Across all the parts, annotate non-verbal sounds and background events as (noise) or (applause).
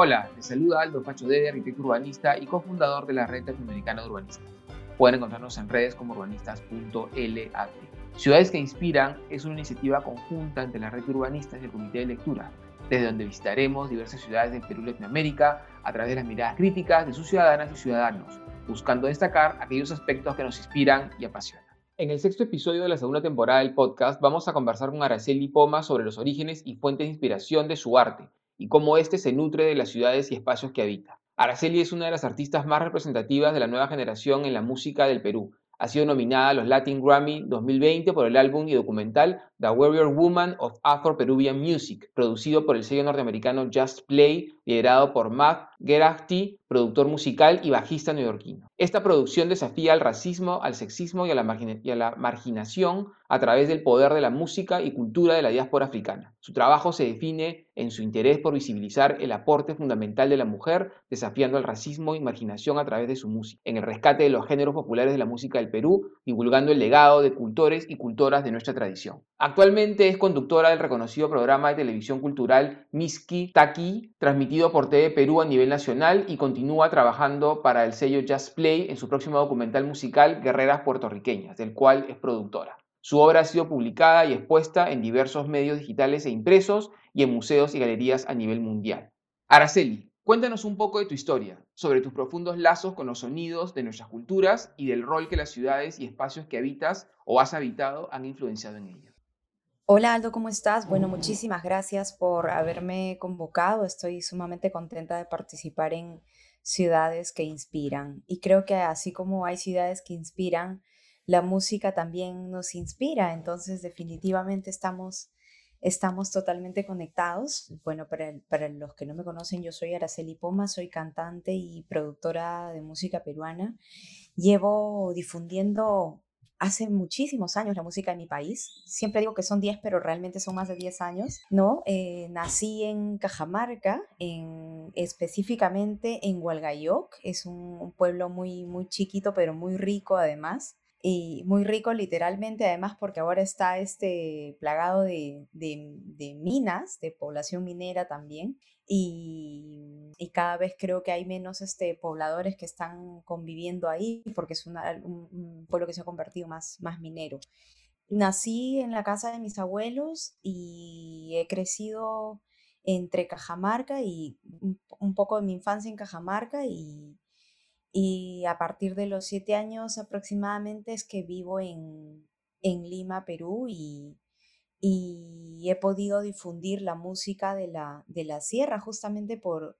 Hola, les saluda Aldo Pacho Dede, arquitecto urbanista y cofundador de la Red Latinoamericana de Urbanistas. Pueden encontrarnos en redes como urbanistas.lat. Ciudades que Inspiran es una iniciativa conjunta entre la Red de Urbanistas y el Comité de Lectura, desde donde visitaremos diversas ciudades del Perú y Latinoamérica a través de las miradas críticas de sus ciudadanas y ciudadanos, buscando destacar aquellos aspectos que nos inspiran y apasionan. En el sexto episodio de la segunda temporada del podcast vamos a conversar con Araceli Poma sobre los orígenes y fuentes de inspiración de su arte y cómo éste se nutre de las ciudades y espacios que habita. Araceli es una de las artistas más representativas de la nueva generación en la música del Perú. Ha sido nominada a los Latin Grammy 2020 por el álbum y documental The Warrior Woman of Afro-Peruvian Music, producido por el sello norteamericano Just Play, liderado por Matt Gerachty, productor musical y bajista neoyorquino. Esta producción desafía al racismo, al sexismo y a, la marginación a través del poder de la música y cultura de la diáspora africana. Su trabajo se define en su interés por visibilizar el aporte fundamental de la mujer, desafiando el racismo y marginación a través de su música, en el rescate de los géneros populares de la música del Perú, divulgando el legado de cultores y cultoras de nuestra tradición. Actualmente es conductora del reconocido programa de televisión cultural Miski Taki, transmitido por TV Perú a nivel nacional y continúa trabajando para el sello Just Play en su próximo documental musical Guerreras Puertorriqueñas, del cual es productora. Su obra ha sido publicada y expuesta en diversos medios digitales e impresos y en museos y galerías a nivel mundial. Araceli, cuéntanos un poco de tu historia, sobre tus profundos lazos con los sonidos de nuestras culturas y del rol que las ciudades y espacios que habitas o has habitado han influenciado en ello. Hola Aldo, ¿cómo estás? Bueno, muchísimas gracias por haberme convocado. Estoy sumamente contenta de participar en ciudades que inspiran. Y creo que así como hay ciudades que inspiran, la música también nos inspira, entonces definitivamente estamos, estamos totalmente conectados. Bueno, para, para los que no me conocen, yo soy Araceli Poma, soy cantante y productora de música peruana. Llevo difundiendo hace muchísimos años la música de mi país. Siempre digo que son 10, pero realmente son más de 10 años, ¿no? Eh, nací en Cajamarca, en, específicamente en Hualgayoc. Es un, un, pueblo muy, muy chiquito, pero muy rico además y muy rico literalmente, además porque ahora está este plagado de, de, minas, de población minera también, y, y, cada vez creo que hay menos este, pobladores que están conviviendo ahí porque es un, un, pueblo que se ha convertido más, más minero. Nací en la casa de mis abuelos y he crecido entre Cajamarca y un poco de mi infancia en Cajamarca y, y a partir de los siete años aproximadamente es que vivo en, Lima, Perú, y, he podido difundir la música de la, de la sierra justamente por,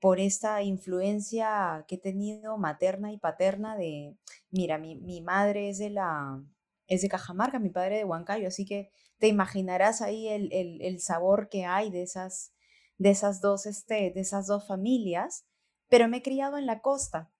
por esta influencia que he tenido materna y paterna de, mira, mi, madre es de la, es de Cajamarca, mi padre de Huancayo, así que te imaginarás ahí el, sabor que hay de esas, de esas dos, este, de esas dos familias, pero me he criado en la costa,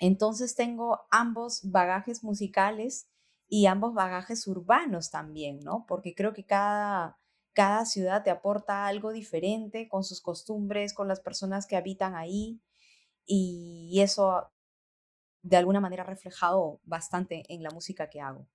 entonces tengo ambos bagajes musicales y ambos bagajes urbanos también, ¿no? Porque creo que cada, cada ciudad te aporta algo diferente con sus costumbres, con las personas que habitan ahí y eso de alguna manera reflejado bastante en la música que hago.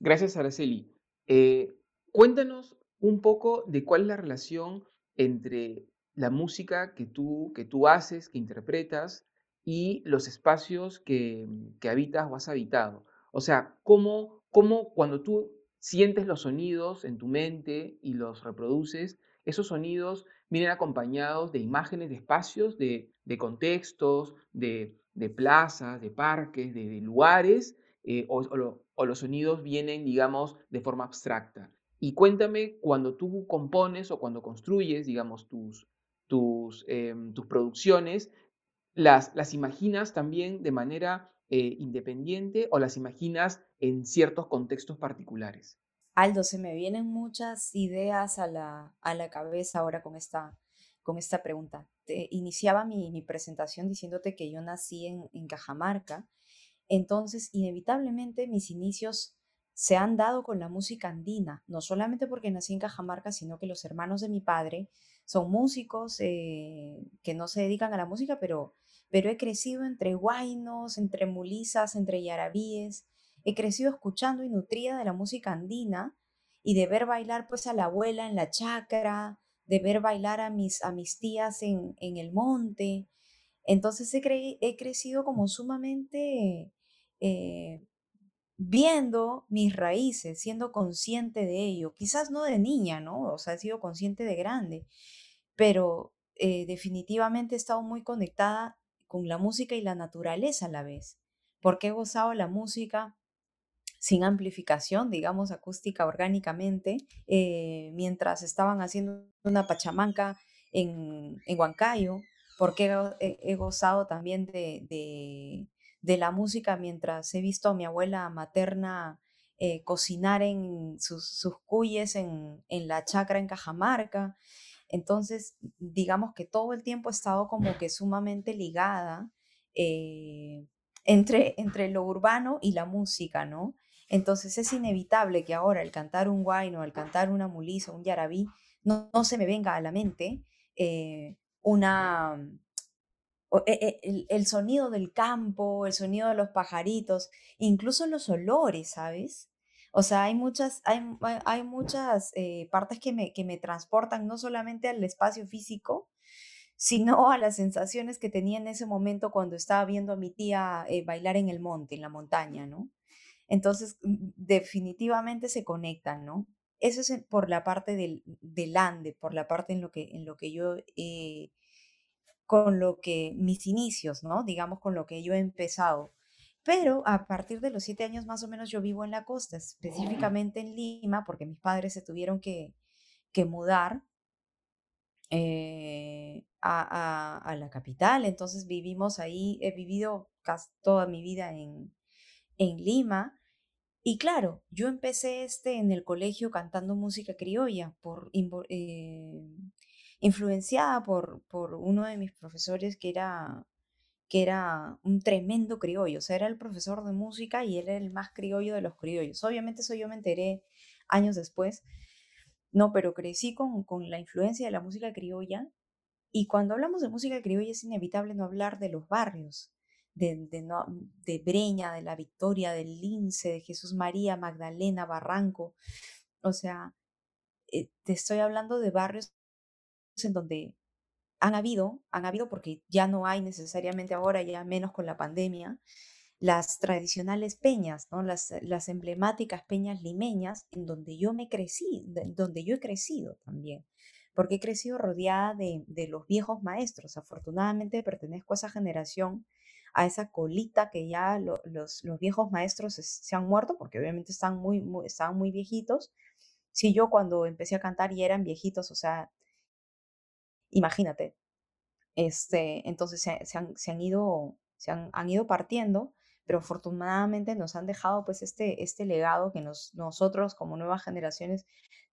Gracias, Araceli. Eh, cuéntanos un poco de cuál es la relación entre la música que tú, que tú haces, que interpretas, y los espacios que, que habitas o has habitado. O sea, cómo, cómo cuando tú sientes los sonidos en tu mente y los reproduces, esos sonidos vienen acompañados de imágenes de espacios, de, contextos, de, plazas, de parques, de, lugares, eh, o, o, los sonidos vienen, digamos, de forma abstracta. Y cuéntame cuando tú compones o cuando construyes, digamos, tus, tus, em, tus producciones, las, las imaginas también de manera eh, independiente o las imaginas en ciertos contextos particulares? Aldo, se me vienen muchas ideas a la, a la cabeza ahora con esta, con esta pregunta. Te, iniciaba mi, mi, presentación diciéndote que yo nací en, en Cajamarca, entonces inevitablemente mis inicios se han dado con la música andina, no solamente porque nací en Cajamarca, sino que los hermanos de mi padre son músicos eh, que no se dedican a la música, pero pero he crecido entre guainos, entre mulizas, entre yarabíes, he crecido escuchando y nutrida de la música andina y de ver bailar pues a la abuela en la chacra, de ver bailar a mis, a mis tías en, el monte. Entonces he, he crecido como sumamente eh, viendo mis raíces, siendo consciente de ello. Quizás no de niña, ¿no? O sea, he sido consciente de grande, pero eh, definitivamente he estado muy conectada con la música y la naturaleza a la vez, porque he gozado la música sin amplificación, digamos, acústica orgánicamente, eh, mientras estaban haciendo una pachamanca en, en Huancayo, porque he, gozado también de, la música mientras he visto a mi abuela materna eh, cocinar en sus, sus cuyes en, la chacra en Cajamarca. Entonces, digamos que todo el tiempo he estado como que sumamente ligada eh, entre, entre lo urbano y la música, ¿no? Entonces es inevitable que ahora al cantar un guayno, al cantar una mulisa, un yarabí, no, se me venga a la mente eh, una, e, e, el, sonido del campo, el sonido de los pajaritos, incluso los olores, ¿sabes? O sea, hay muchas, hay, hay muchas eh, partes que me, que me transportan no solamente al espacio físico, sino a las sensaciones que tenía en ese momento cuando estaba viendo a mi tía eh, bailar en el monte, en la montaña, ¿no? Entonces, mm, definitivamente se conectan, ¿no? Eso es por la parte del, del ande, por la parte en lo que, en lo que yo, eh, con lo que mis inicios, ¿no? Digamos, con lo que yo he empezado. Pero a partir de los siete años más o menos yo vivo en la costa, específicamente en Lima, porque mis padres se tuvieron que, que mudar eh, a, a, a, la capital. Entonces vivimos ahí, he vivido casi toda mi vida en, en Lima y claro, yo empecé este en el colegio cantando música criolla, por, eh, influenciada por, por uno de mis profesores que era, que era un tremendo criollo, o sea, era el profesor de música y él era el más criollo de los criollos. Obviamente eso yo me enteré años después, no, pero crecí con, con la influencia de la música criolla y cuando hablamos de música criolla es inevitable no hablar de los barrios, de, Breña, de la Victoria, del Lince, de Jesús María, Magdalena, Barranco. O sea, eh, te estoy hablando de barrios en donde han habido, han habido porque ya no hay necesariamente ahora, ya menos con la pandemia, las tradicionales peñas, ¿no? las, las emblemáticas peñas limeñas, en donde yo me crecí, donde yo he crecido también, porque he crecido rodeada de, de los viejos maestros. Afortunadamente pertenezco a esa generación a esa colita que ya los, viejos maestros se, han muerto, porque obviamente están muy, muy, estaban muy viejitos. Si yo cuando empecé a cantar y eran viejitos, o sea, imagínate. Este, entonces se, han, ido, se han, han, ido partiendo, pero afortunadamente nos han dejado pues este, este legado que nos, nosotros como nuevas generaciones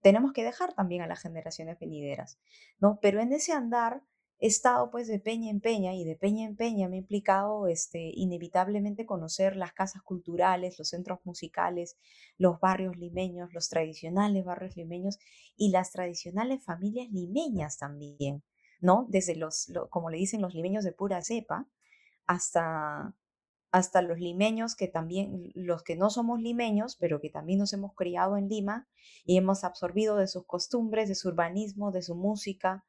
tenemos que dejar también a las generaciones venideras, ¿no? Pero en ese andar he estado pues de peña en peña y de peña en peña me ha implicado este, inevitablemente conocer las casas culturales, los centros musicales, los barrios limeños, los tradicionales barrios limeños y las tradicionales familias limeñas también, ¿no? Desde los, como le dicen los limeños de pura cepa, hasta, hasta los limeños que también, los que no somos limeños, pero que también nos hemos criado en Lima y hemos absorbido de sus costumbres, de su urbanismo, de su música,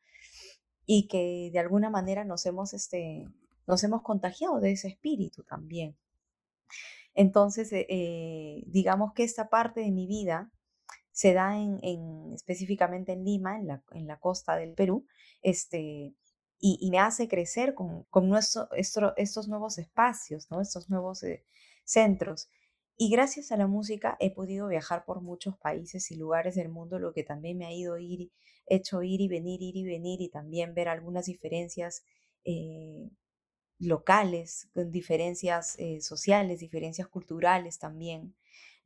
y que de alguna manera nos hemos, este, nos hemos contagiado de ese espíritu también. Entonces, eh, eh, digamos que esta parte de mi vida se da en, específicamente en Lima, en la, en la, costa del Perú, este, y, me hace crecer con, con nuestro, estos nuevos espacios, ¿no? estos nuevos eh, centros. Y gracias a la música he podido viajar por muchos países y lugares del mundo, lo que también me ha ido ir, hecho ir y venir, ir y venir y también ver algunas diferencias eh, locales, diferencias eh, sociales, diferencias culturales también,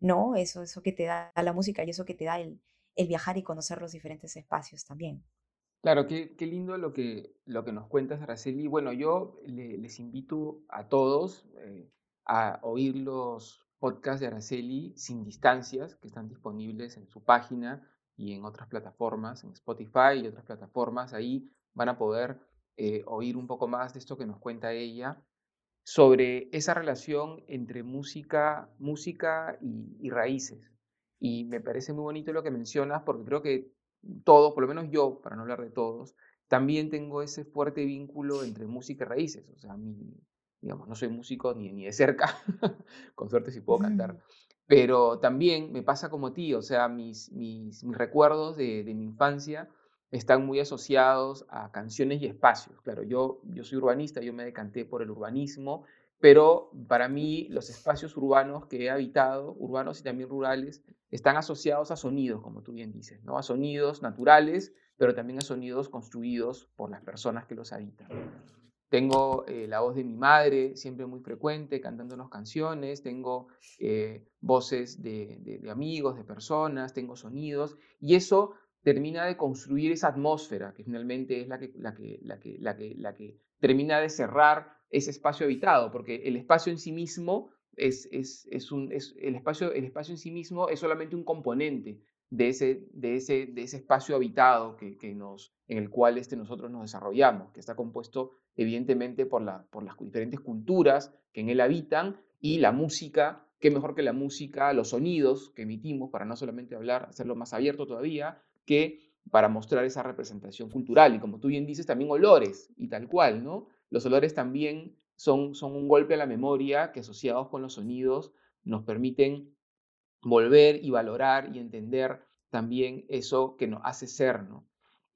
¿no? Eso, eso que te da la música y eso que te da el, viajar y conocer los diferentes espacios también. Claro, qué, qué, lindo lo que, lo que nos cuentas, Araceli. Bueno, yo les invito a todos eh, a oír los podcast de Araceli sin distancias, que están disponibles en su página y en otras plataformas, en Spotify y otras plataformas. Ahí van a poder eh, oír un poco más de esto que nos cuenta ella sobre esa relación entre música, música y, raíces. Y me parece muy bonito lo que mencionas porque creo que todos, por lo menos yo, para no hablar de todos, también tengo ese fuerte vínculo entre música y raíces. O sea, mi, digamos, no soy músico ni, ni de cerca, (laughs) con suerte si puedo cantar, pero también me pasa como ti, o sea, mis, mis, mis recuerdos de, de, mi infancia están muy asociados a canciones y espacios. Claro, yo, yo soy urbanista, yo me decanté por el urbanismo, pero para mí los espacios urbanos que he habitado, urbanos y también rurales, están asociados a sonidos, como tú bien dices, ¿no? a sonidos naturales, pero también a sonidos construidos por las personas que los habitan. Tengo eh, la voz de mi madre, siempre muy frecuente, cantándonos canciones, tengo eh, voces de, de, amigos, de personas, tengo sonidos, y eso termina de construir esa atmósfera, que finalmente es la que, la que, la que, la que, la que termina de cerrar ese espacio habitado, porque el espacio en sí mismo es, es, es un, es, el, espacio, el espacio en sí mismo es solamente un componente de ese, de ese, de ese espacio habitado que, que nos, en el cual este, nosotros nos desarrollamos, que está compuesto evidentemente por, la, por las diferentes culturas que en él habitan y la música, que mejor que la música, los sonidos que emitimos, para no solamente hablar, hacerlo más abierto todavía, que para mostrar esa representación cultural. Y como tú bien dices, también olores y tal cual, ¿no? Los olores también son, son un golpe a la memoria que asociados con los sonidos nos permiten volver y valorar y entender también eso que nos hace ser, ¿no?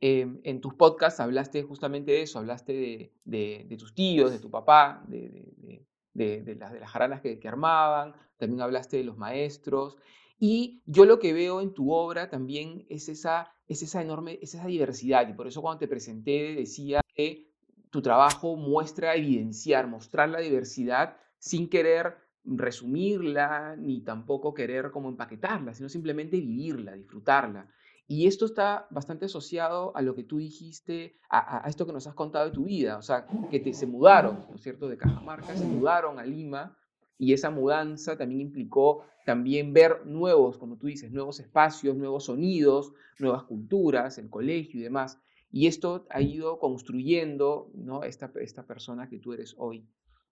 Em, en tus podcasts hablaste justamente de eso, hablaste de, tus tíos, de tu papá, de, las, de las jaranas que, armaban, también hablaste de los maestros. Y yo lo que veo en tu obra también es esa, es esa enorme, es esa diversidad. Y por eso cuando te presenté decía que tu trabajo muestra evidenciar, mostrar la diversidad sin querer resumirla ni tampoco querer como empaquetarla, sino simplemente vivirla, disfrutarla. Y esto está bastante asociado a lo que tú dijiste, a, esto que nos has contado de tu vida, o sea, que te, se mudaron, ¿no cierto?, de Cajamarca, se mudaron a Lima y esa mudanza también implicó también ver nuevos, como tú dices, nuevos espacios, nuevos sonidos, nuevas culturas, el colegio y demás. Y esto ha ido construyendo ¿no? esta, esta persona que tú eres hoy.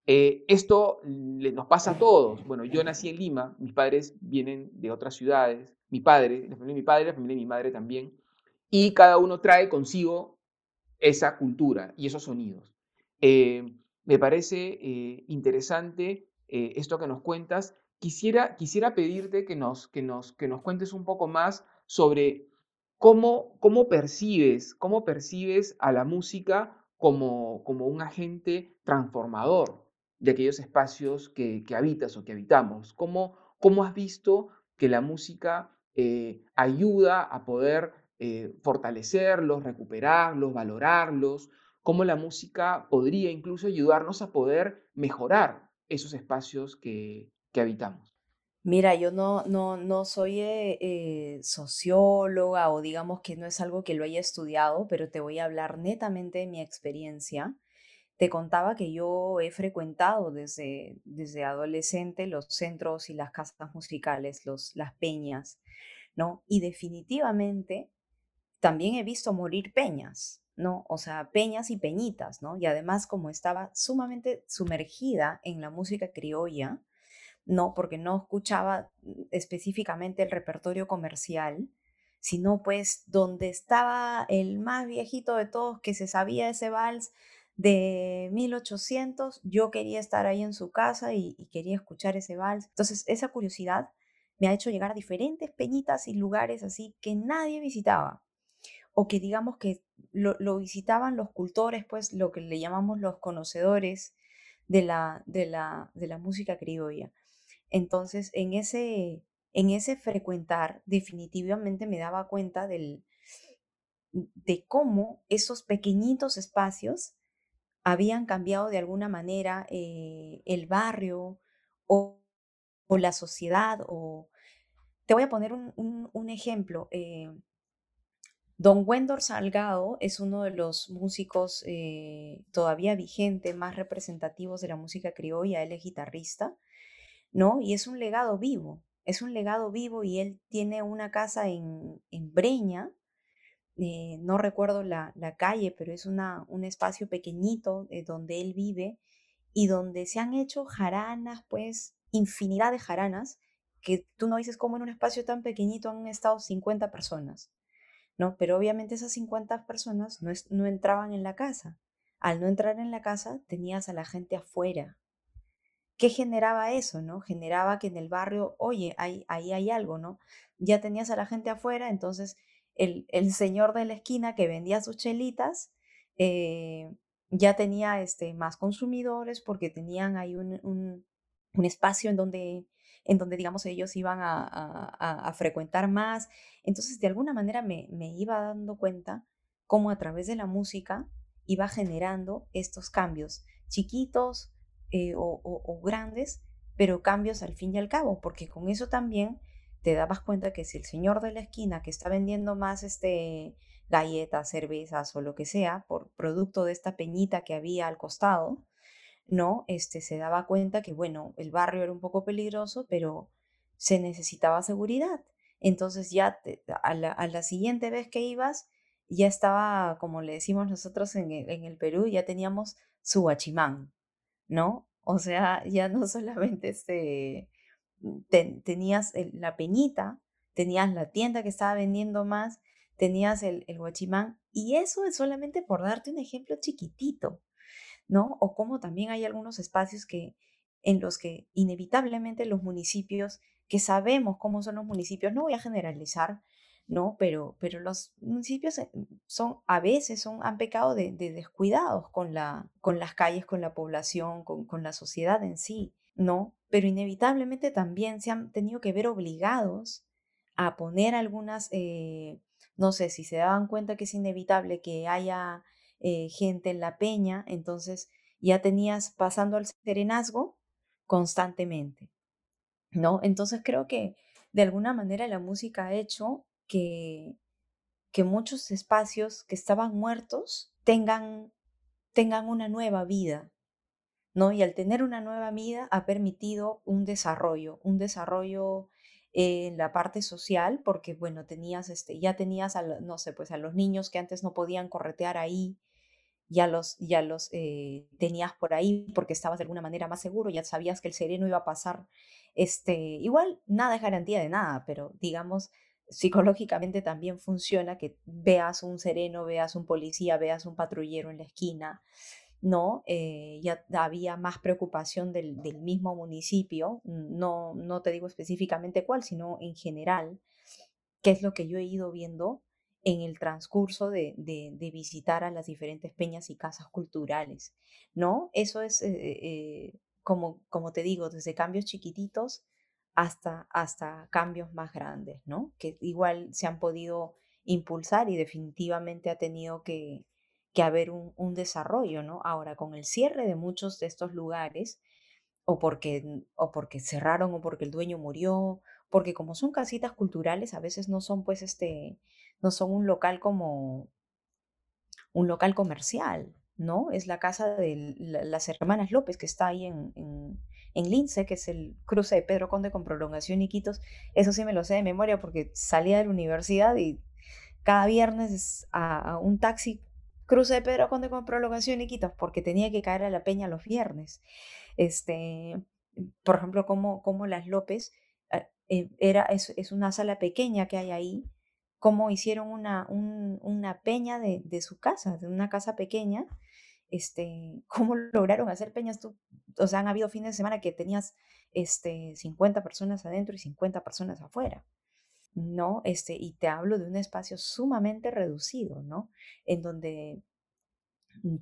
Eh, esto nos pasa a todos. Bueno, yo nací en Lima, mis padres vienen de otras ciudades, mi padre, la familia de mi padre, la familia de mi madre también, y cada uno trae consigo esa cultura y esos sonidos. Eh, me parece eh, interesante eh, esto que nos cuentas. Quisiera, quisiera pedirte que nos, que, nos, que nos cuentes un poco más sobre cómo, cómo, percibes, cómo percibes a la música como, como un agente transformador de aquellos espacios que, que habitas o que habitamos. ¿Cómo, ¿Cómo has visto que la música eh, ayuda a poder eh, fortalecerlos, recuperarlos, valorarlos, cómo la música podría incluso ayudarnos a poder mejorar esos espacios que, habitamos. Mira, yo no, no, no soy eh, socióloga o digamos que no es algo que lo haya estudiado, pero te voy a hablar netamente de mi experiencia. Te contaba que yo he frecuentado desde, desde adolescente los centros y las casas musicales, los, las peñas, ¿no? Y definitivamente también he visto morir peñas, ¿no? O sea, peñas y peñitas, ¿no? Y además como estaba sumamente sumergida en la música criolla, no porque no escuchaba mm, específicamente el repertorio comercial, sino pues donde estaba el más viejito de todos que se sabía ese vals de 1800, yo quería estar ahí en su casa y, y quería escuchar ese vals. Entonces, esa curiosidad me ha hecho llegar a diferentes peñitas y lugares así que nadie visitaba. O que digamos que lo, visitaban los cultores, pues lo que le llamamos los conocedores de la, de la, de la música criolla. Entonces, en ese, en ese frecuentar, definitivamente me daba cuenta del, de cómo esos pequeñitos espacios habían cambiado de alguna manera eh, el barrio o o la sociedad. O... Te voy a poner un, ejemplo. Eh, Don Wendor Salgado es uno de los músicos eh, todavía vigentes, más representativos de la música criolla. Él es guitarrista, ¿no? Y es un legado vivo. Es un legado vivo y él tiene una casa en, Breña. Eh, no recuerdo la, calle, pero es una, un espacio pequeñito donde él vive y donde se han hecho jaranas, pues, infinidad de jaranas que tú no dices cómo en un espacio tan pequeñito han estado 50 personas, ¿no? Pero obviamente esas 50 personas no, no entraban en la casa. Al no entrar en la casa, tenías a la gente afuera. ¿Qué generaba eso, no? Generaba que en el barrio, oye, ahí, ahí hay algo, ¿no? Ya tenías a la gente afuera, entonces el, señor de la esquina que vendía sus chelitas eh, ya tenía este, más consumidores porque tenían ahí un, espacio en donde, en donde, digamos, ellos iban a, frecuentar más. Entonces, de alguna manera me, me iba dando cuenta cómo a través de la música iba generando estos cambios chiquitos eh, o, grandes, pero cambios al fin y al cabo, porque con eso también te dabas cuenta que si el señor de la esquina que está vendiendo más este, galletas, cervezas o lo que sea, por producto de esta peñita que había al costado, ¿no? Este, se daba cuenta que, bueno, el barrio era un poco peligroso, pero se necesitaba seguridad. Entonces ya a, la, siguiente vez que ibas, ya estaba, como le decimos nosotros en el, en el Perú, ya teníamos su guachimán, ¿no? O sea, ya no solamente este, tenías la peñita, tenías la tienda que estaba vendiendo más, tenías el, el guachimán, y eso es solamente por darte un ejemplo chiquitito, ¿no? O como también hay algunos espacios que, en los que inevitablemente los municipios, que sabemos cómo son los municipios, no voy a generalizar, ¿no? Pero, pero los municipios son, a veces son, han pecado de, descuidados con, la, con las calles, con la población, con, con la sociedad en sí, ¿no? pero inevitablemente también se han tenido que ver obligados a poner algunas, eh, no sé, si se daban cuenta que es inevitable que haya eh, gente en la peña, entonces ya tenías pasando al serenazgo constantemente, ¿no? Entonces creo que de alguna manera la música ha hecho que, que muchos espacios que estaban muertos tengan, tengan una nueva vida, ¿no? Y al tener una nueva vida ha permitido un desarrollo, un desarrollo en la parte social, porque bueno, tenías este, ya tenías a, no sé, pues a los niños que antes no podían corretear ahí, ya los, ya los eh, tenías por ahí porque estabas de alguna manera más seguro, ya sabías que el sereno iba a pasar, este, igual nada es garantía de nada, pero digamos, psicológicamente también funciona que veas un sereno, veas un policía, veas un patrullero en la esquina, ¿no? Eh, ya había más preocupación del, mismo municipio, no, no te digo específicamente cuál, sino en general, que es lo que yo he ido viendo en el transcurso de, visitar a las diferentes peñas y casas culturales, ¿no? Eso es, eh, eh, como, como te digo, desde cambios chiquititos hasta, hasta cambios más grandes, ¿no? Que igual se han podido impulsar y definitivamente ha tenido que, que haber un, desarrollo, ¿no? Ahora, con el cierre de muchos de estos lugares, o porque, o porque cerraron o porque el dueño murió, porque como son casitas culturales, a veces no son pues este, no son un local como un local comercial, ¿no? Es la casa de las hermanas López que está ahí en, en, Lince, que es el cruce de Pedro Conde con prolongación y Quitos. Eso sí me lo sé de memoria porque salía de la universidad y cada viernes a un taxi Cruce de Pedro Conde con prolongación y quitos porque tenía que caer a la peña los viernes. Este, por ejemplo, como, como las López, ah, eh, era, es, es, una sala pequeña que hay ahí, como hicieron una, una peña de, de, su casa, de una casa pequeña, este, cómo lograron hacer peñas. Tú, o sea, han habido fines de semana que tenías este, 50 personas adentro y 50 personas afuera. ¿No? Este, y te hablo de un espacio sumamente reducido, ¿no? En donde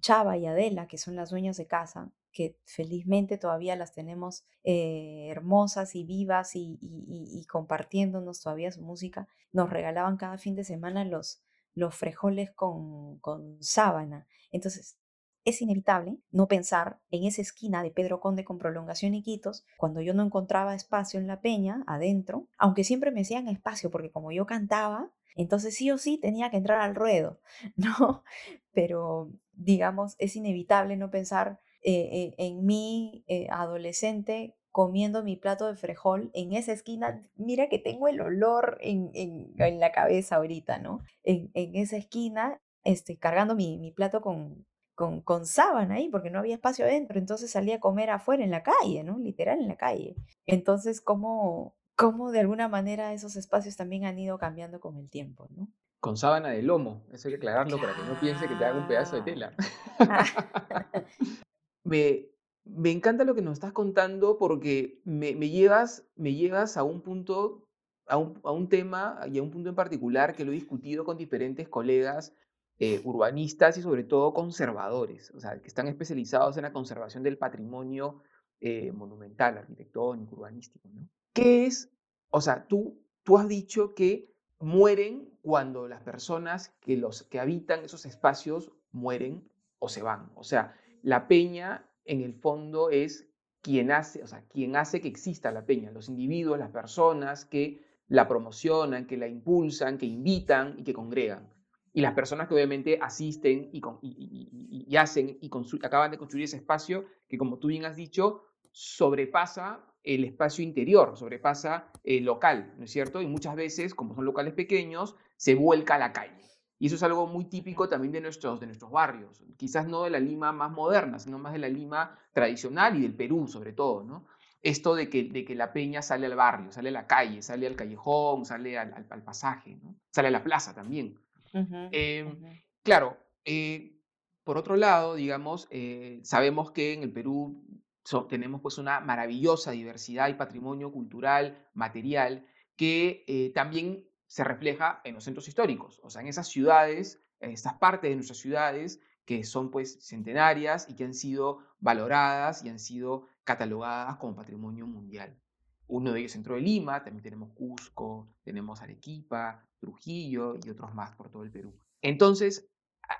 Chava y Adela, que son las dueñas de casa, que felizmente todavía las tenemos eh, hermosas y vivas y, y, compartiéndonos todavía su música, nos regalaban cada fin de semana los, los frejoles con, con sábana. Entonces, es inevitable no pensar en esa esquina de Pedro Conde con prolongación y quitos, cuando yo no encontraba espacio en la peña, adentro, aunque siempre me hacían espacio, porque como yo cantaba, entonces sí o sí tenía que entrar al ruedo, (laughs) ¿no? Pero, digamos, es inevitable no pensar eh, eh, en mi eh, adolescente comiendo mi plato de frejol en esa esquina, mira que tengo el olor en, en, la cabeza ahorita, ¿no? En, en esa esquina, este, cargando mi, mi plato con, con, con sábana ahí porque no había espacio adentro, entonces salía a comer afuera en la calle, ¿no? Literal en la calle. Entonces, ¿cómo, cómo de alguna manera esos espacios también han ido cambiando con el tiempo, ¿no? Con sábana de lomo, eso hay que aclararlo para que no piense que te haga un pedazo de tela. (laughs) (laughs) Me, me encanta lo que nos estás contando porque me, me llevas, me llevas a un punto, a un, a un tema y a un punto en particular que lo he discutido con diferentes colegas eh, urbanistas y sobre todo conservadores, o sea, que están especializados en la conservación del patrimonio eh, monumental, arquitectónico, urbanístico, ¿no? ¿Qué es? O sea, tú, tú has dicho que mueren cuando las personas que, los, que habitan esos espacios mueren o se van. O sea, la peña en el fondo es quien hace, o sea, quien hace que exista la peña, los individuos, las personas que la promocionan, que la impulsan, que invitan y que congregan. Y las personas que obviamente asisten y, hacen y acaban de construir ese espacio que, como tú bien has dicho, sobrepasa el espacio interior, sobrepasa el local, ¿no es cierto? Y muchas veces, como son locales pequeños, se vuelca a la calle. Y eso es algo muy típico también de nuestros, de nuestros barrios, quizás no de la Lima más moderna, sino más de la Lima tradicional y del Perú sobre todo, ¿no? Esto de que, de que la peña sale al barrio, sale a la calle, sale al callejón, sale al, pasaje, sale a la plaza también. Uh -huh, eh, uh -huh. claro, eh, por otro lado, digamos, eh, sabemos que en el Perú so, tenemos pues una maravillosa diversidad y patrimonio cultural, material, que eh, también se refleja en los centros históricos, o sea, en esas ciudades, en estas partes de nuestras ciudades que son pues centenarias y que han sido valoradas y han sido catalogadas como patrimonio mundial. Uno de ellos centro de Lima, también tenemos Cusco, tenemos Arequipa, Trujillo y otros más por todo el Perú. Entonces,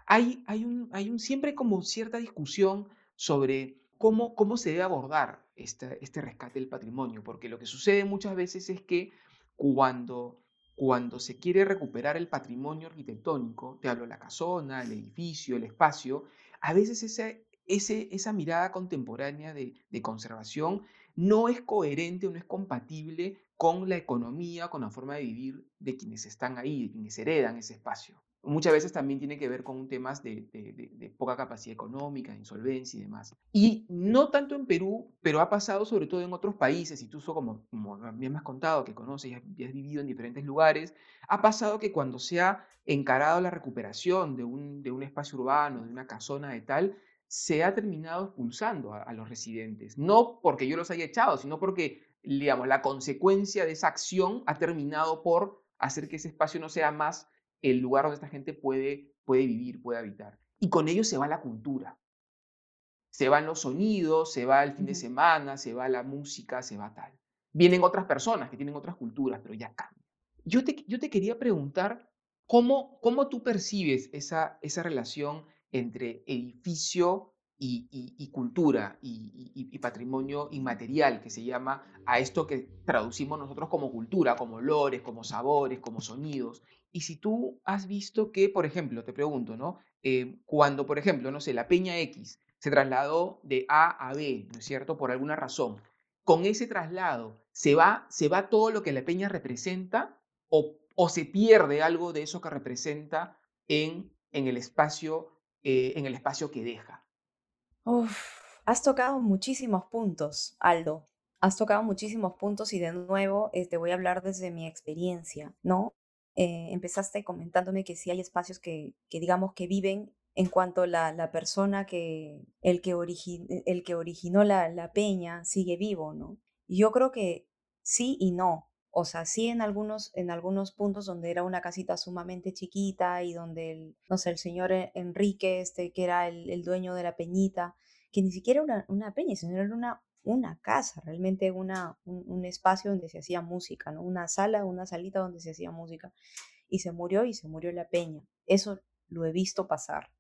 hay, hay, un, siempre como cierta discusión sobre cómo, cómo se debe abordar este, este rescate del patrimonio, porque lo que sucede muchas veces es que cuando, cuando se quiere recuperar el patrimonio arquitectónico, te hablo de la casona, el edificio, el espacio, a veces ese, ese, esa mirada contemporánea de conservación no es coherente o no es compatible con la economía, con la forma de vivir de quienes están ahí, de quienes heredan ese espacio. Muchas veces también tiene que ver con temas de, de, de, de, poca capacidad económica, de insolvencia y demás. Y no tanto en Perú, pero ha pasado sobre todo en otros países, y tú, como, como bien me has contado, que conoces y has, y has vivido en diferentes lugares, ha pasado que cuando se ha encarado la recuperación de un, de un espacio urbano, de una casona de tal, se ha terminado expulsando a, a los residentes. No porque yo los haya echado, sino porque, digamos, la consecuencia de esa acción ha terminado por hacer que ese espacio no sea más el lugar donde esta gente puede, puede vivir, puede habitar. Y con ello se va la cultura. Se van los sonidos, se va el fin de semana, se va la música, se va tal. Vienen otras personas que tienen otras culturas, pero ya cambia. Yo te, yo te quería preguntar cómo, cómo tú percibes esa, esa relación entre edificio y, y, y cultura y, y, patrimonio inmaterial, que se llama a esto que traducimos nosotros como cultura, como olores, como sabores, como sonidos. Y si tú has visto que, por ejemplo, te pregunto, ¿no? Eh, cuando, por ejemplo, no sé, la Peña X se trasladó de A a B, ¿no es cierto? Por alguna razón. Con ese traslado, ¿se va, se va todo lo que la Peña representa o, o se pierde algo de eso que representa en, en, el, espacio, eh, en el espacio que deja? Has tocado muchísimos puntos, Aldo. Has tocado muchísimos puntos y de nuevo eh, te voy a hablar desde mi experiencia, ¿no? Eh, empezaste comentándome que sí hay espacios que, digamos que viven en cuanto la, la persona que, el que, originó la, la peña sigue vivo, ¿no? Yo creo que sí y no. O sea, sí en algunos, en algunos puntos donde era una casita sumamente chiquita y donde, el, no sé, el señor E- Enrique, este, que era el, dueño de la peñita, que ni siquiera era una, una peña, sino era una, una casa, realmente una, un, un espacio donde se hacía música, ¿no? Una sala, una salita donde se hacía música. Y se murió y se murió la peña. Eso lo he visto pasar.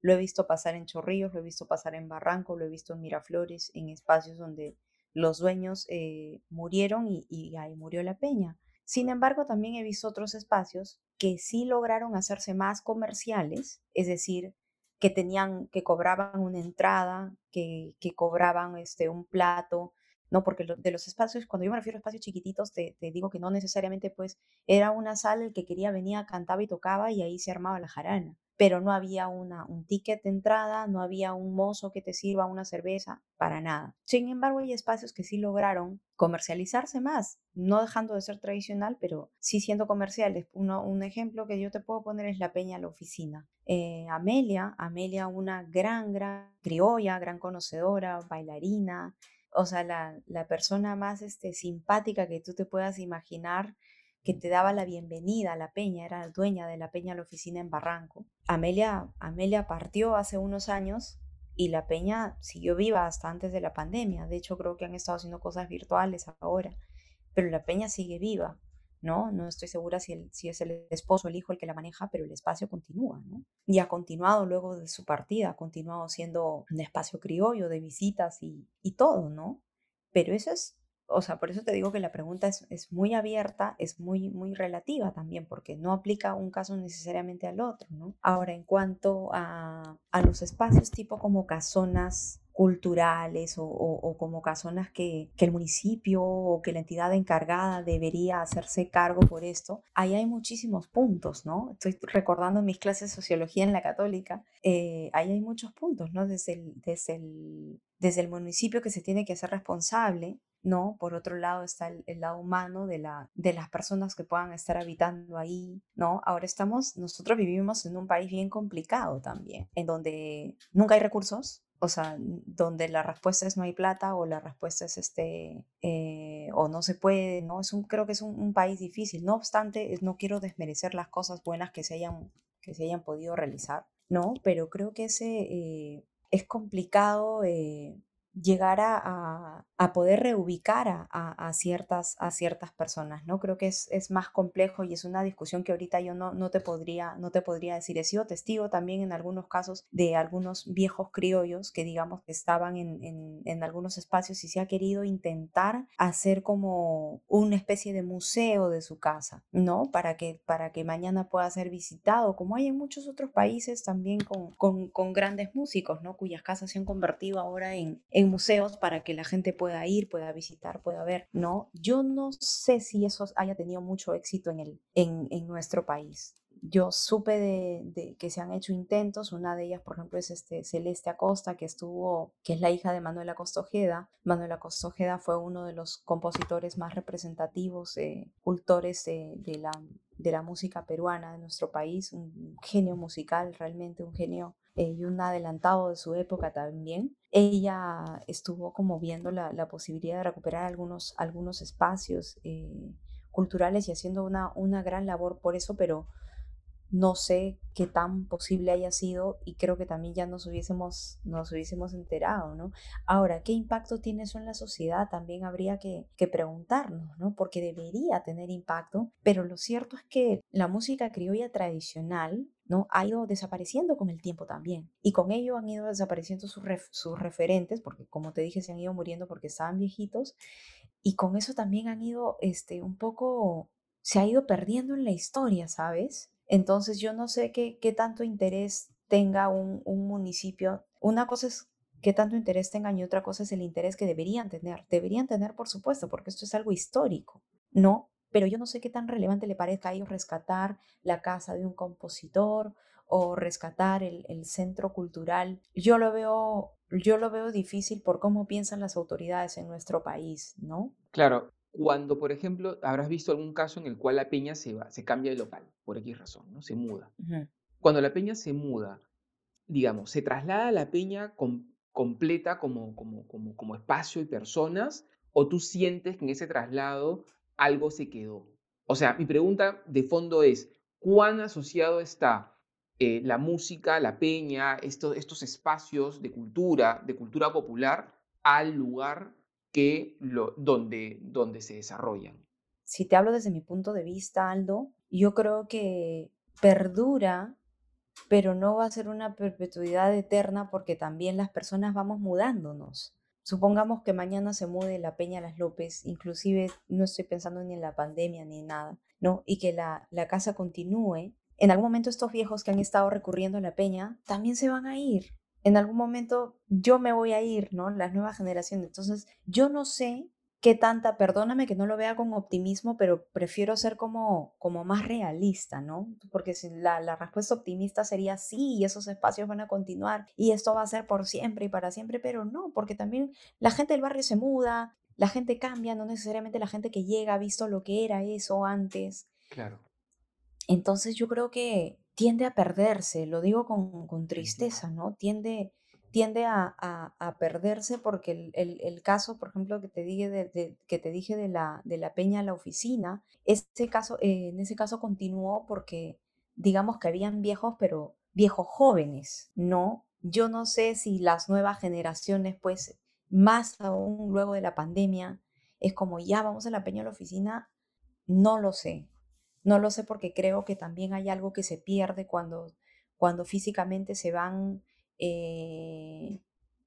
Lo he visto pasar en Chorrillos, lo he visto pasar en Barranco, lo he visto en Miraflores, en espacios donde los dueños eh, murieron y, y ahí murió la peña. Sin embargo, también he visto otros espacios que sí lograron hacerse más comerciales, es decir, que tenían, que cobraban una entrada, que, que cobraban este, un plato, ¿no? Porque de los espacios, cuando yo me refiero a espacios chiquititos, te, te digo que no necesariamente pues era una sala, el que quería venía, cantaba y tocaba y ahí se armaba la jarana. Pero no había una, un ticket de entrada, no había un mozo que te sirva una cerveza, para nada. Sin embargo, hay espacios que sí lograron comercializarse más, no dejando de ser tradicional, pero sí siendo comerciales. Uno, un ejemplo que yo te puedo poner es la Peña La Oficina. Eh, Amelia, Amelia, una gran, gran criolla, gran conocedora, bailarina, o sea, la, la persona más este, simpática que tú te puedas imaginar que te daba la bienvenida a la peña, era dueña de la peña la oficina en Barranco. Amelia, Amelia partió hace unos años y la peña siguió viva hasta antes de la pandemia. De hecho, creo que han estado haciendo cosas virtuales ahora, pero la peña sigue viva. ¿no? No estoy segura si, es el esposo el hijo el que la maneja, pero el espacio continúa, ¿no? Y ha continuado luego de su partida, ha continuado siendo un espacio criollo de visitas y, y todo, ¿no? Pero eso es o sea, por eso te digo que la pregunta es, es, muy abierta, es muy, muy relativa también, porque no aplica un caso necesariamente al otro, ¿no? Ahora, en cuanto a, a los espacios tipo como casonas culturales o, o, como casonas que, que, el municipio o que la entidad encargada debería hacerse cargo por esto, ahí hay muchísimos puntos, ¿no? Estoy recordando mis clases de sociología en la católica, eh, ahí hay muchos puntos, ¿no? Desde el, desde, el, desde el municipio que se tiene que hacer responsable ¿no? Por otro lado está el, lado humano de, la, de las personas que puedan estar habitando ahí, ¿no? Ahora estamos, nosotros vivimos en un país bien complicado también, en donde nunca hay recursos, o sea, donde la respuesta es no hay plata o la respuesta es este, eh, o no se puede, ¿no? Es un, creo que es un, país difícil. No obstante, no quiero desmerecer las cosas buenas que se hayan, que se hayan podido realizar, ¿no? Pero creo que ese eh, es complicado eh, llegar a, a, poder reubicar a, a, ciertas, a ciertas personas, ¿no? Creo que es, es, más complejo y es una discusión que ahorita yo no, no, te, podría, no te podría decir. He sido testigo también en algunos casos de algunos viejos criollos que digamos estaban en, en, en algunos espacios y se ha querido intentar hacer como una especie de museo de su casa, ¿no? Para que, para que mañana pueda ser visitado, como hay en muchos otros países también con, con, con grandes músicos, ¿no? Cuyas casas se han convertido ahora en museos para que la gente pueda ir, pueda visitar, pueda ver, ¿no? Yo no sé si eso haya tenido mucho éxito en, el, en, en nuestro país. Yo supe de, que se han hecho intentos, una de ellas, por ejemplo, es este Celeste Acosta, que estuvo, que es la hija de Manuel Acosta Ojeda. Manuel Acosta Ojeda fue uno de los compositores más representativos, eh, cultores de, la, de la música peruana de nuestro país, un genio musical, realmente un genio eh, y un adelantado de su época también. Ella estuvo como viendo la, la posibilidad de recuperar algunos, algunos espacios eh, culturales y haciendo una, una gran labor por eso, pero no sé qué tan posible haya sido y creo que también ya nos hubiésemos, nos hubiésemos enterado, ¿no? Ahora, ¿qué impacto tiene eso en la sociedad? También habría que, que preguntarnos, ¿no? Porque debería tener impacto, pero lo cierto es que la música criolla tradicional ¿no? ha ido desapareciendo con el tiempo también. Y con ello han ido desapareciendo sus, sus referentes, porque como te dije, se han ido muriendo porque estaban viejitos. Y con eso también han ido, este, un poco, se ha ido perdiendo en la historia, ¿sabes? Entonces yo no sé qué, qué tanto interés tenga un, municipio. Una cosa es qué tanto interés tengan y otra cosa es el interés que deberían tener. Deberían tener, por supuesto, porque esto es algo histórico, ¿no? Pero yo no sé qué tan relevante le parezca a ellos rescatar la casa de un compositor o rescatar el, el centro cultural. Yo lo veo yo lo veo difícil por cómo piensan las autoridades en nuestro país, ¿no? Claro, cuando, por ejemplo, habrás visto algún caso en el cual la peña se va, se cambia de local, por X razón, ¿no? Se muda. Cuando la peña se muda, digamos, se traslada a la peña completa como, como, como, como espacio y personas, o tú sientes que en ese traslado algo se quedó. O sea, mi pregunta de fondo es, ¿cuán asociado está eh, la música, la peña, estos, estos espacios de cultura, de cultura popular, al lugar que lo, donde, donde se desarrollan. Si te hablo desde mi punto de vista, Aldo, yo creo que perdura, pero no va a ser una perpetuidad eterna porque también las personas vamos mudándonos. Supongamos que mañana se mude la Peña Las López, inclusive no estoy pensando ni en la pandemia ni en nada, ¿no? Y que la, la casa continúe. En algún momento estos viejos que han estado recurriendo a la Peña también se van a ir en algún momento yo me voy a ir, ¿no? Las nuevas generaciones. Entonces, yo no sé qué tanta, perdóname que no lo vea con optimismo, pero prefiero ser como, como más realista, ¿no? Porque si la, la respuesta optimista sería sí, y esos espacios van a continuar, y esto va a ser por siempre y para siempre, pero no, porque también la gente del barrio se muda, la gente cambia, no necesariamente la gente que llega ha visto lo que era eso antes. Claro. Entonces yo creo que tiende a perderse, lo digo con, con tristeza, ¿no? Tiende, tiende a, perderse porque el, caso, por ejemplo, que te dije de, que te dije de la, de la peña a la oficina, ese caso, eh, en ese caso continuó porque digamos que habían viejos, pero viejos jóvenes, ¿no? Yo no sé si las nuevas generaciones, pues, más aún luego de la pandemia, es como ya vamos a la peña a la oficina, no lo sé. No lo sé porque creo que también hay algo que se pierde cuando, cuando físicamente se van eh,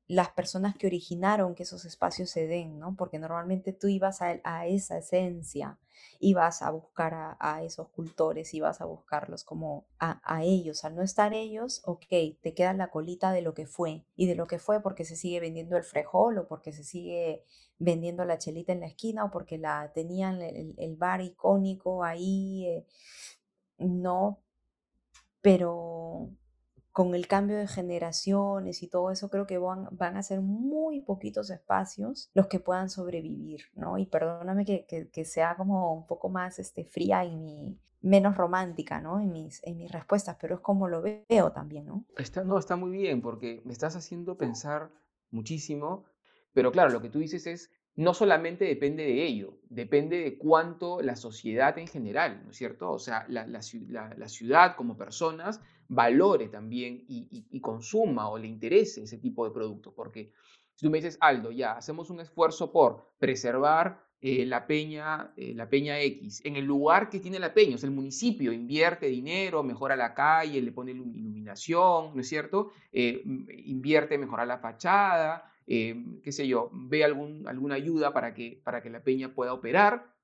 las personas que originaron que esos espacios se den, ¿no? Porque normalmente tú ibas a, esa esencia, ibas a buscar a, esos cultores, ibas a buscarlos como a, ellos. Al no estar ellos, ok, te queda la colita de lo que fue. Y de lo que fue porque se sigue vendiendo el frejol o porque se sigue vendiendo la chelita en la esquina o porque la tenían el, bar icónico ahí. Eh, no, pero con el cambio de generaciones y todo eso, creo que van, van a ser muy poquitos espacios los que puedan sobrevivir, ¿no? Y perdóname que, que, sea como un poco más este, fría y mi, menos romántica, ¿no? En mis, en mis respuestas, pero es como lo veo también, ¿no? Está, no, está muy bien, porque me estás haciendo pensar muchísimo, pero claro, lo que tú dices es, no solamente depende de ello, depende de cuánto la sociedad en general, ¿no es cierto? O sea, la, la, la, ciudad como personas valore también y, consuma o le interese ese tipo de productos. Porque si tú me dices, Aldo, ya, hacemos un esfuerzo por preservar eh, la, peña, eh, la peña X en el lugar que tiene la peña, o sea, el municipio invierte dinero, mejora la calle, le pone iluminación, ¿no es cierto? Eh, invierte, mejora la fachada, eh, qué sé yo, ve algún, alguna ayuda para que, para que la peña pueda operar.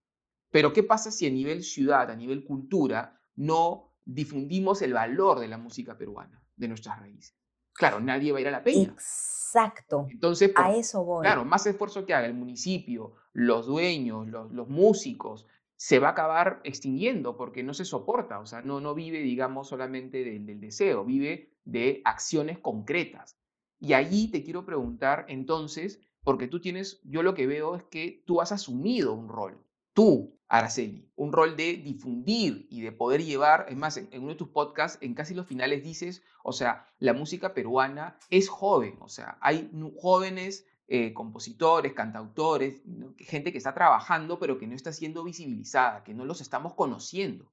Pero ¿qué pasa si a nivel ciudad, a nivel cultura, no difundimos el valor de la música peruana, de nuestras raíces? Claro, nadie va a ir a la peña. Exacto. Entonces, a eso voy. Claro, más esfuerzo que haga el municipio, los dueños, los, músicos, se va a acabar extinguiendo porque no se soporta, o sea, no, no vive, digamos, solamente del deseo, vive de acciones concretas. Y allí te quiero preguntar entonces, porque tú tienes, yo lo que veo es que tú has asumido un rol, tú, Araceli, un rol de difundir y de poder llevar, es más, en, uno de tus podcasts, en casi los finales dices, o sea, la música peruana es joven, o sea, hay jóvenes eh, compositores, cantautores, gente que está trabajando pero que no está siendo visibilizada, que no los estamos conociendo.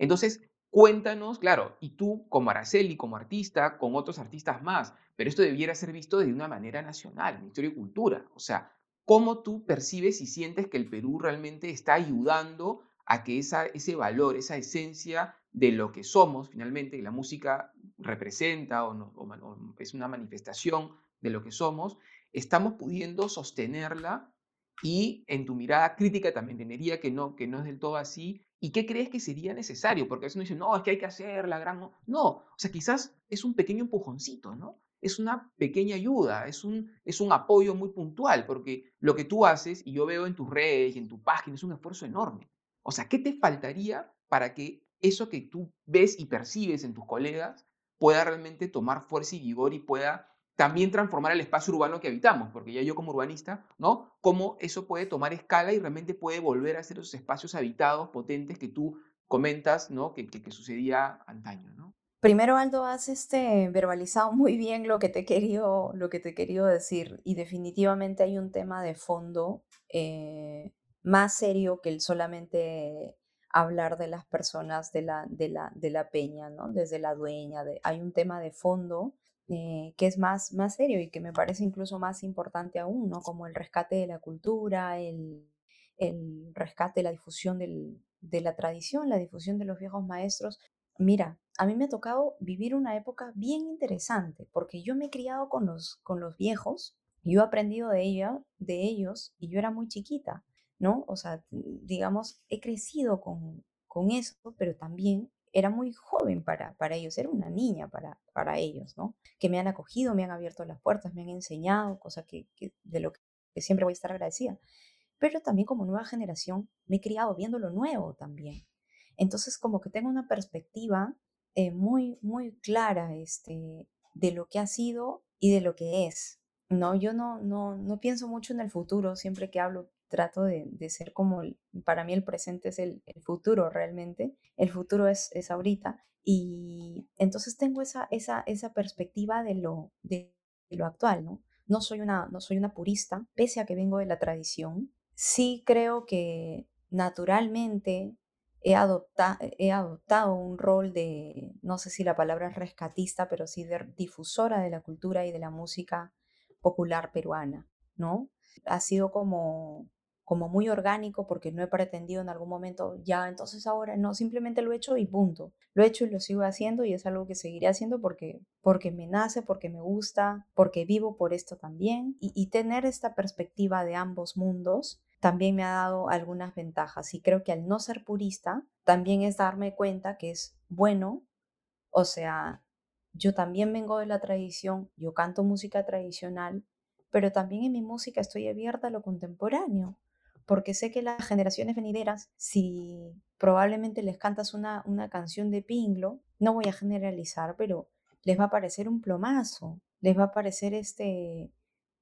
Entonces, Cuéntanos, claro, y tú como Araceli, como artista, con otros artistas más, pero esto debiera ser visto de una manera nacional, Ministerio de Cultura. O sea, ¿cómo tú percibes y sientes que el Perú realmente está ayudando a que ese valor, esa esencia de lo que somos, finalmente, que la música representa o, o es una manifestación de lo que somos, estamos pudiendo sostenerla y en tu mirada crítica también tendría que no, que no es del todo así. ¿Y qué crees que sería necesario? Porque a veces uno dice, no, es que hay que hacer la gran... No, o sea, quizás es un pequeño empujoncito, ¿no? Es una pequeña ayuda, es un, es un apoyo muy puntual, porque lo que tú haces, y yo veo en tus redes y en tu página, es un esfuerzo enorme. O sea, ¿qué te faltaría para que eso que tú ves y percibes en tus colegas pueda realmente tomar fuerza y vigor y pueda también transformar el espacio urbano que habitamos, porque ya yo como urbanista, ¿no? Cómo eso puede tomar escala y realmente puede volver a ser esos espacios habitados, potentes que tú comentas, ¿no? Que, que, sucedía antaño, ¿no? Primero, Aldo, has este, verbalizado (laughs) muy bien lo que, te querido, lo que te he querido decir y definitivamente hay un tema de fondo eh, más serio que el solamente hablar de las personas de la, peña, ¿no? Desde la dueña, hay un tema de fondo eh, que es más, serio y que me parece incluso más importante aún, ¿no? Como el rescate de la cultura, el, el rescate, la difusión de la tradición, la difusión de los viejos maestros. Mira, a mí me ha tocado vivir una época bien interesante, porque yo me he criado con los, con los viejos, yo he aprendido de, ella, de ellos y yo era muy chiquita, ¿no? O sea, digamos, he crecido con, con eso, pero también era muy joven para, para ellos, era una niña para, para ellos, ¿no? Que me han acogido, me han abierto las puertas, me han enseñado, cosa que, de lo que siempre voy a estar agradecida. pero también como nueva generación me he criado viendo lo nuevo también. Entonces como que tengo una perspectiva eh, muy, muy clara este, de lo que ha sido y de lo que es. No, yo no, no, no pienso mucho en el futuro, siempre que hablo trato de, de ser como, para mí el presente es el, el, futuro realmente, el futuro es, es ahorita. Y entonces tengo esa, esa, esa perspectiva de lo, de, lo actual, ¿no? No soy, una, no soy una purista, pese a que vengo de la tradición. Sí creo que naturalmente he, adopta, he adoptado un rol de, no sé si la palabra es rescatista, pero sí de difusora de la cultura y de la música popular peruana, ¿no? Ha sido como como muy orgánico porque no he pretendido en algún momento, ya, entonces ahora no, simplemente lo he hecho y punto. Lo he hecho y lo sigo haciendo y es algo que seguiré haciendo porque, porque me nace, porque me gusta, porque vivo por esto también. Y, y tener esta perspectiva de ambos mundos también me ha dado algunas ventajas. Y creo que al no ser purista, también es darme cuenta que es bueno, o sea, yo también vengo de la tradición, yo canto música tradicional, pero también en mi música estoy abierta a lo contemporáneo porque sé que las generaciones venideras, si probablemente les cantas una, una canción de Pinglo, no voy a generalizar, pero les va a parecer un plomazo, les va a parecer este,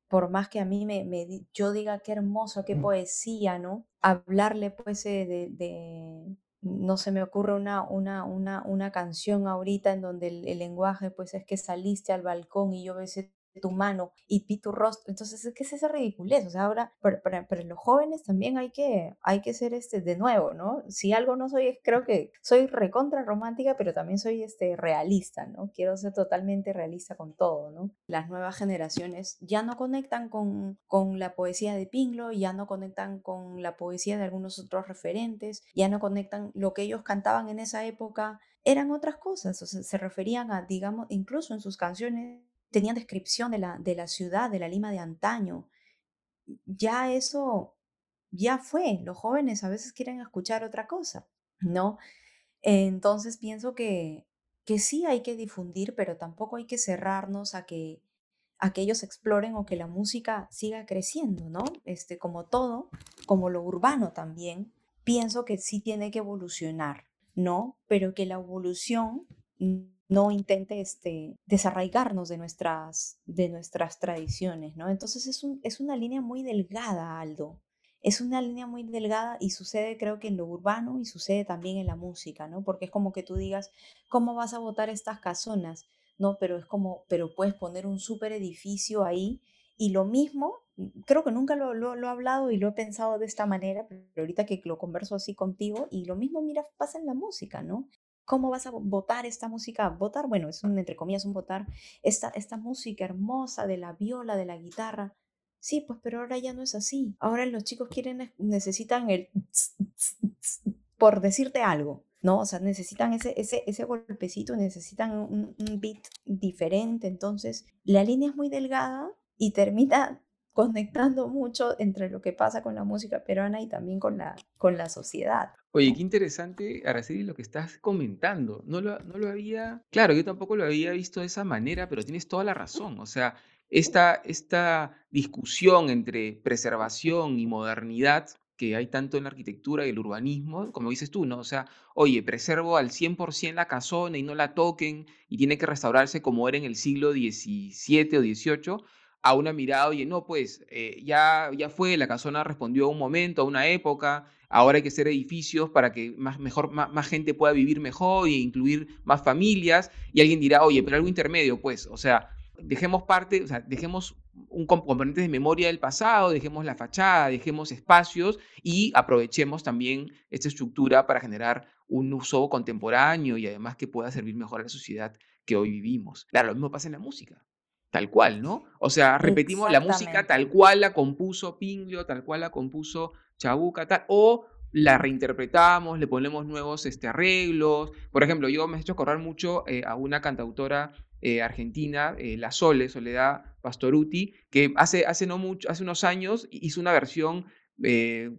por más que a mí me, me yo diga qué hermoso, qué poesía, ¿no? Hablarle pues eh, de, de no se me ocurre una, una, una, una canción ahorita en donde el, el, lenguaje pues es que saliste al balcón y yo besé tu mano y vi tu rostro. Entonces, ¿qué es esa ridiculez? O sea, ahora, para, para, los jóvenes también hay que, hay que ser este, de nuevo, ¿no? Si algo no soy, creo que soy recontra romántica, pero también soy este, realista, ¿no? Quiero ser totalmente realista con todo, ¿no? Las nuevas generaciones ya no conectan con, con la poesía de Pinglo, ya no conectan con la poesía de algunos otros referentes, ya no conectan lo que ellos cantaban en esa época, eran otras cosas, o sea, se referían a, digamos, incluso en sus canciones tenían descripción de la, de la ciudad, de la Lima de antaño. Ya eso, ya fue. Los jóvenes a veces quieren escuchar otra cosa, ¿no? Entonces pienso que, que sí hay que difundir, pero tampoco hay que cerrarnos a que, a ellos exploren o que la música siga creciendo, ¿no? Este, como todo, como lo urbano también, pienso que sí tiene que evolucionar, ¿no? Pero que la evolución no intente este, desarraigarnos de nuestras, de nuestras tradiciones, ¿no? Entonces es, un, es una línea muy delgada, Aldo. Es una línea muy delgada y sucede creo que en lo urbano y sucede también en la música, ¿no? Porque es como que tú digas, ¿cómo vas a botar estas casonas? No, pero es como, pero puedes poner un súper edificio ahí y lo mismo, creo que nunca lo, lo, lo, he hablado y lo he pensado de esta manera, pero ahorita que lo converso así contigo, y lo mismo, mira, pasa en la música, ¿no? ¿Cómo vas a votar esta música? Votar, bueno, es un, entre comillas, un votar, esta, esta música hermosa de la viola, de la guitarra. Sí, pues, pero ahora ya no es así. Ahora los chicos quieren, necesitan el por decirte algo, ¿no? O sea, necesitan ese, ese, ese golpecito, necesitan un, un beat diferente. Entonces, la línea es muy delgada y termina conectando mucho entre lo que pasa con la música peruana y también con la, con la sociedad. Oye, qué interesante, Araceli, lo que estás comentando. No lo, no lo había, claro, yo tampoco lo había visto de esa manera, pero tienes toda la razón. O sea, esta, esta discusión entre preservación y modernidad que hay tanto en la arquitectura y el urbanismo, como dices tú, ¿no? O sea, oye, preservo al 100% la casona y no la toquen y tiene que restaurarse como era en el siglo XVII o XVIII, a una mirada, oye, no, pues eh, ya, ya fue, la casona respondió a un momento, a una época, ahora hay que hacer edificios para que más, mejor, más, gente pueda vivir mejor e incluir más familias, y alguien dirá, oye, pero algo intermedio, pues, o sea, dejemos parte, o sea, dejemos un componente de memoria del pasado, dejemos la fachada, dejemos espacios y aprovechemos también esta estructura para generar un uso contemporáneo y además que pueda servir mejor a la sociedad que hoy vivimos. Claro, lo mismo pasa en la música tal cual, ¿no? O sea, repetimos la música tal cual la compuso Pinglio, tal cual la compuso Chabuca, tal, o la reinterpretamos, le ponemos nuevos este, arreglos. Por ejemplo, yo me he hecho acordar mucho eh, a una cantautora eh, argentina, eh, La Sole, Soledad Pastoruti, que hace, hace, no mucho, hace unos años hizo una versión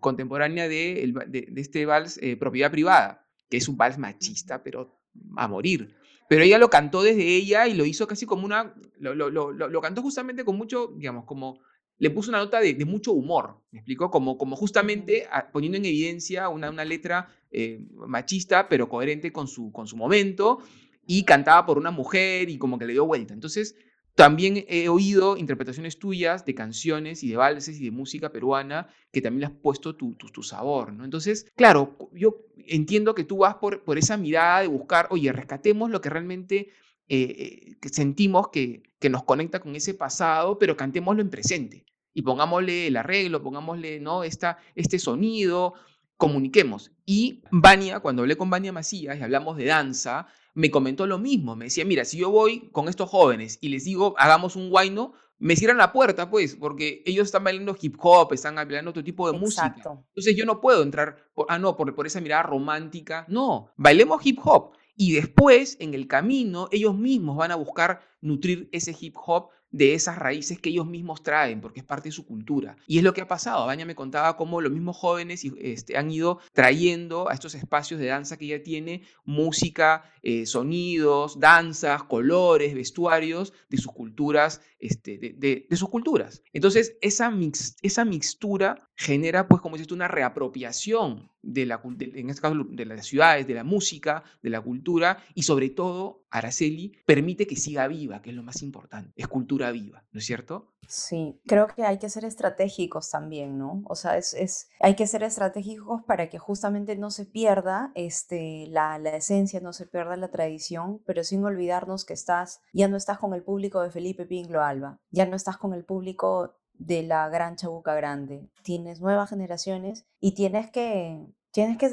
contemporánea de, de, de, este vals Propiedad Privada, que es un vals machista, pero a morir. Pero ella lo cantó desde ella y lo hizo casi como una, lo, lo, lo, lo cantó justamente con mucho, digamos, como le puse una nota de, mucho humor, ¿me explico? Como, como justamente poniendo en evidencia una, una letra eh, machista, pero coherente con su, con su momento, y cantaba por una mujer y como que le dio vuelta. Entonces, también he oído interpretaciones tuyas de canciones y de valses y de música peruana que también le has puesto tu, tu, sabor, ¿no? Entonces, claro, yo entiendo que tú vas por, por esa mirada de buscar, oye, rescatemos lo que realmente eh, eh, sentimos que, que nos conecta con ese pasado, pero cantémoslo en presente y pongámosle el arreglo, pongámosle ¿no? Esta, este sonido, comuniquemos. Y Vania, cuando hablé con Vania Macías y hablamos de danza, me comentó lo mismo. Me decía, mira, si yo voy con estos jóvenes y les digo, hagamos un guayno, me cierran la puerta, pues, porque ellos están bailando hip hop, están bailando otro tipo de música. Entonces yo no puedo entrar, por, ah, no, por, por esa mirada romántica. No, bailemos hip hop. Y después, en el camino, ellos mismos van a buscar nutrir ese hip hop de esas raíces que ellos mismos traen, porque es parte de su cultura. Y es lo que ha pasado. Baña me contaba cómo los mismos jóvenes este, han ido trayendo a estos espacios de danza que ella tiene música, eh, sonidos, danzas, colores, vestuarios de sus culturas, este, de, sus culturas. Entonces, esa, mix, esa mixtura genera, pues, como dices tú, una reapropiación de la, en este caso, de las ciudades, de la música, de la cultura y sobre todo, Araceli permite que siga viva, que es lo más importante. Es cultura viva, ¿no es cierto? Sí, creo que hay que ser estratégicos también, ¿no? O sea, es, es hay que ser estratégicos para que justamente no se pierda este, la, la esencia, no se pierda la tradición, pero sin olvidarnos que estás, ya no estás con el público de Felipe Pinglo Alba, ya no estás con el público de la gran Chabuca Grande. Tienes nuevas generaciones y tienes que, tienes que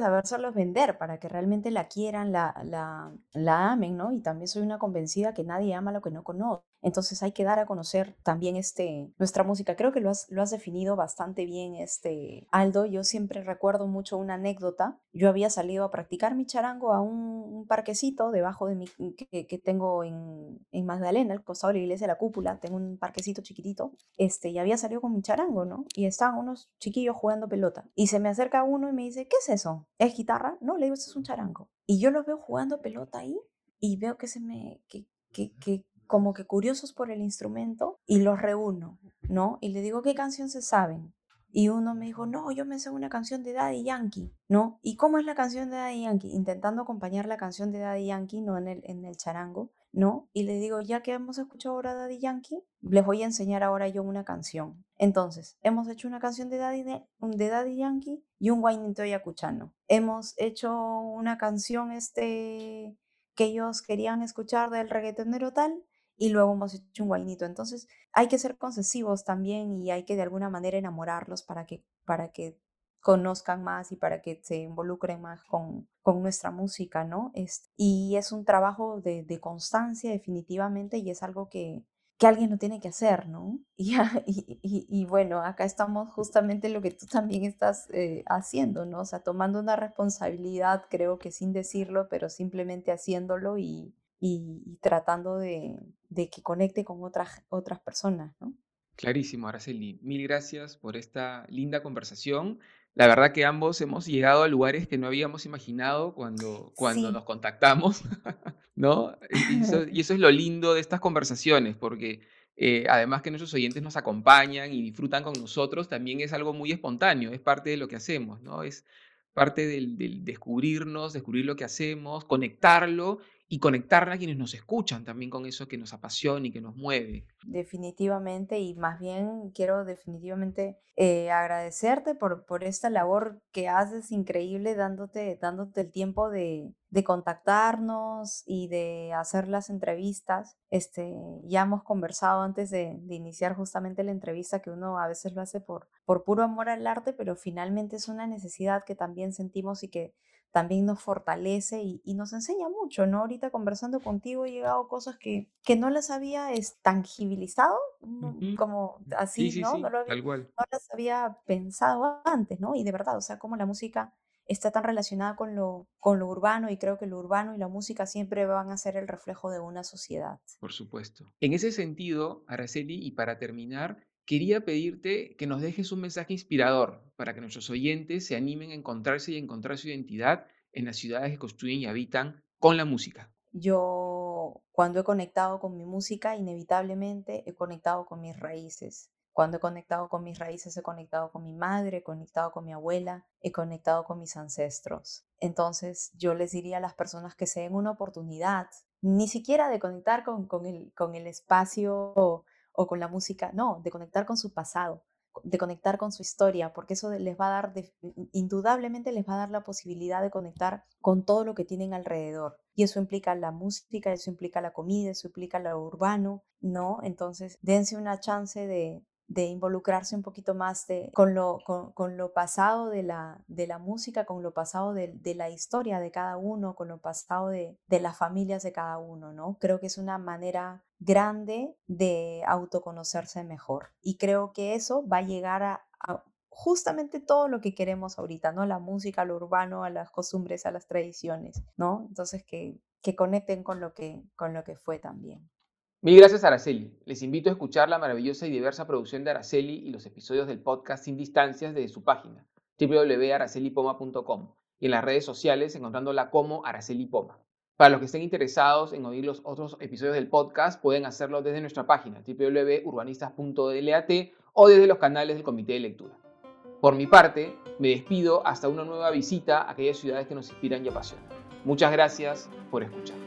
vender para que realmente la quieran, la, la, la amen, ¿no? Y también soy una convencida que nadie ama lo que no conoce. Entonces hay que dar a conocer también este, nuestra música. Creo que lo has, lo has definido bastante bien, este, Aldo. Yo siempre recuerdo mucho una anécdota. Yo había salido a practicar mi charango a un, parquecito debajo de mi, que, que tengo en, en, Magdalena, al costado de la iglesia de la cúpula. Tengo un parquecito chiquitito. Este, y había salido con mi charango, ¿no? Y estaban unos chiquillos jugando pelota. Y se me acerca uno y me dice, ¿qué es eso? ¿Es guitarra? No, le digo, eso es un charango. Y yo los veo jugando pelota ahí y veo que se me, que, que, que, como que curiosos por el instrumento y los reúno, ¿no? Y le digo, ¿qué canción se saben? Y uno me dijo, no, yo me sé una canción de Daddy Yankee, ¿no? ¿Y cómo es la canción de Daddy Yankee? Intentando acompañar la canción de Daddy Yankee, no en el, en el charango, ¿no? Y le digo, ya que hemos escuchado ahora Daddy Yankee, les voy a enseñar ahora yo una canción. Entonces, hemos hecho una canción de Daddy, de, de Daddy Yankee y un guainito yacuchano. Hemos hecho una canción este, que ellos querían escuchar del reggaetonero tal y luego hemos hecho un guainito. Entonces hay que ser concesivos también y hay que de alguna manera enamorarlos para que, para que conozcan más y para que se involucren más con, con nuestra música, ¿no? Es, y es un trabajo de, de constancia definitivamente y es algo que, que alguien lo tiene que hacer, ¿no? (laughs) Y, y, y, bueno, acá estamos justamente lo que tú también estás eh, haciendo, ¿no? O sea, tomando una responsabilidad, creo que sin decirlo, pero simplemente haciéndolo y, y, tratando de, que conecte con otras, otras personas, ¿no? Clarísimo, Araceli. Mil gracias por esta linda conversación. La verdad que ambos hemos llegado a lugares que no habíamos imaginado cuando, cuando nos contactamos, (laughs) ¿no? Y eso, es lo lindo de estas conversaciones, porque eh, además que nuestros oyentes nos acompañan y disfrutan con nosotros, también es algo muy espontáneo, es parte de lo que hacemos, ¿no? Es parte del, del descubrirnos, descubrir lo que hacemos, conectarlo y conectar a quienes nos escuchan también con eso que nos apasiona y que nos mueve. Definitivamente, y más bien quiero definitivamente eh, agradecerte por, por esta labor que haces increíble, dándote, dándote el tiempo de, de contactarnos y de hacer las entrevistas. Este, ya hemos conversado antes de, de, iniciar justamente la entrevista que uno a veces lo hace por, por puro amor al arte, pero finalmente es una necesidad que también sentimos y que también nos fortalece y, nos enseña mucho, ¿no? Ahorita conversando contigo he llegado cosas que, que no las había tangibilizado, mm, como así, ¿no? no, las había pensado antes, ¿no? Y de verdad, o sea, como la música está tan relacionada con lo, con lo urbano y creo que lo urbano y la música siempre van a ser el reflejo de una sociedad. Por supuesto. En ese sentido, Araceli, y para terminar, quería pedirte que nos dejes un mensaje inspirador para que nuestros oyentes se animen a encontrarse y encontrar su identidad en las ciudades que construyen y habitan con la música. Yo, cuando he conectado con mi música, inevitablemente he conectado con mis raíces. Cuando he conectado con mis raíces, he conectado con mi madre, he conectado con mi abuela, he conectado con mis ancestros. Entonces yo les diría a las personas que se den una oportunidad, ni siquiera de conectar con, con, el, con el espacio o, con la música, no, de conectar con su pasado, de conectar con su historia, porque eso les va a dar, indudablemente les va a dar la posibilidad de conectar con todo lo que tienen alrededor. Y eso implica la música, eso implica la comida, eso implica lo urbano, ¿no? Entonces, dense una chance de, de involucrarse un poquito más de, con, lo, con, lo pasado de la, de la música, con lo pasado de, de, la historia de cada uno, con lo pasado de, de las familias de cada uno, ¿no? Creo que es una manera grande de autoconocerse mejor. Y creo que eso va a llegar a, justamente todo lo que queremos ahorita, ¿no? La música, lo urbano, a las costumbres, a las tradiciones, ¿no? Entonces que, que conecten con lo que, con lo que fue también. Mil gracias, Araceli. Les invito a escuchar la maravillosa y diversa producción de Araceli y los episodios del podcast Sin Distancias desde su página www.aracelipoma.com y en las redes sociales encontrándola como Araceli Poma. Para los que estén interesados en oír los otros episodios del podcast, pueden hacerlo desde nuestra página www.urbanistas.lat o desde los canales del Comité de Lectura. Por mi parte, me despido hasta una nueva visita a aquellas ciudades que nos inspiran y apasionan. Muchas gracias por escuchar.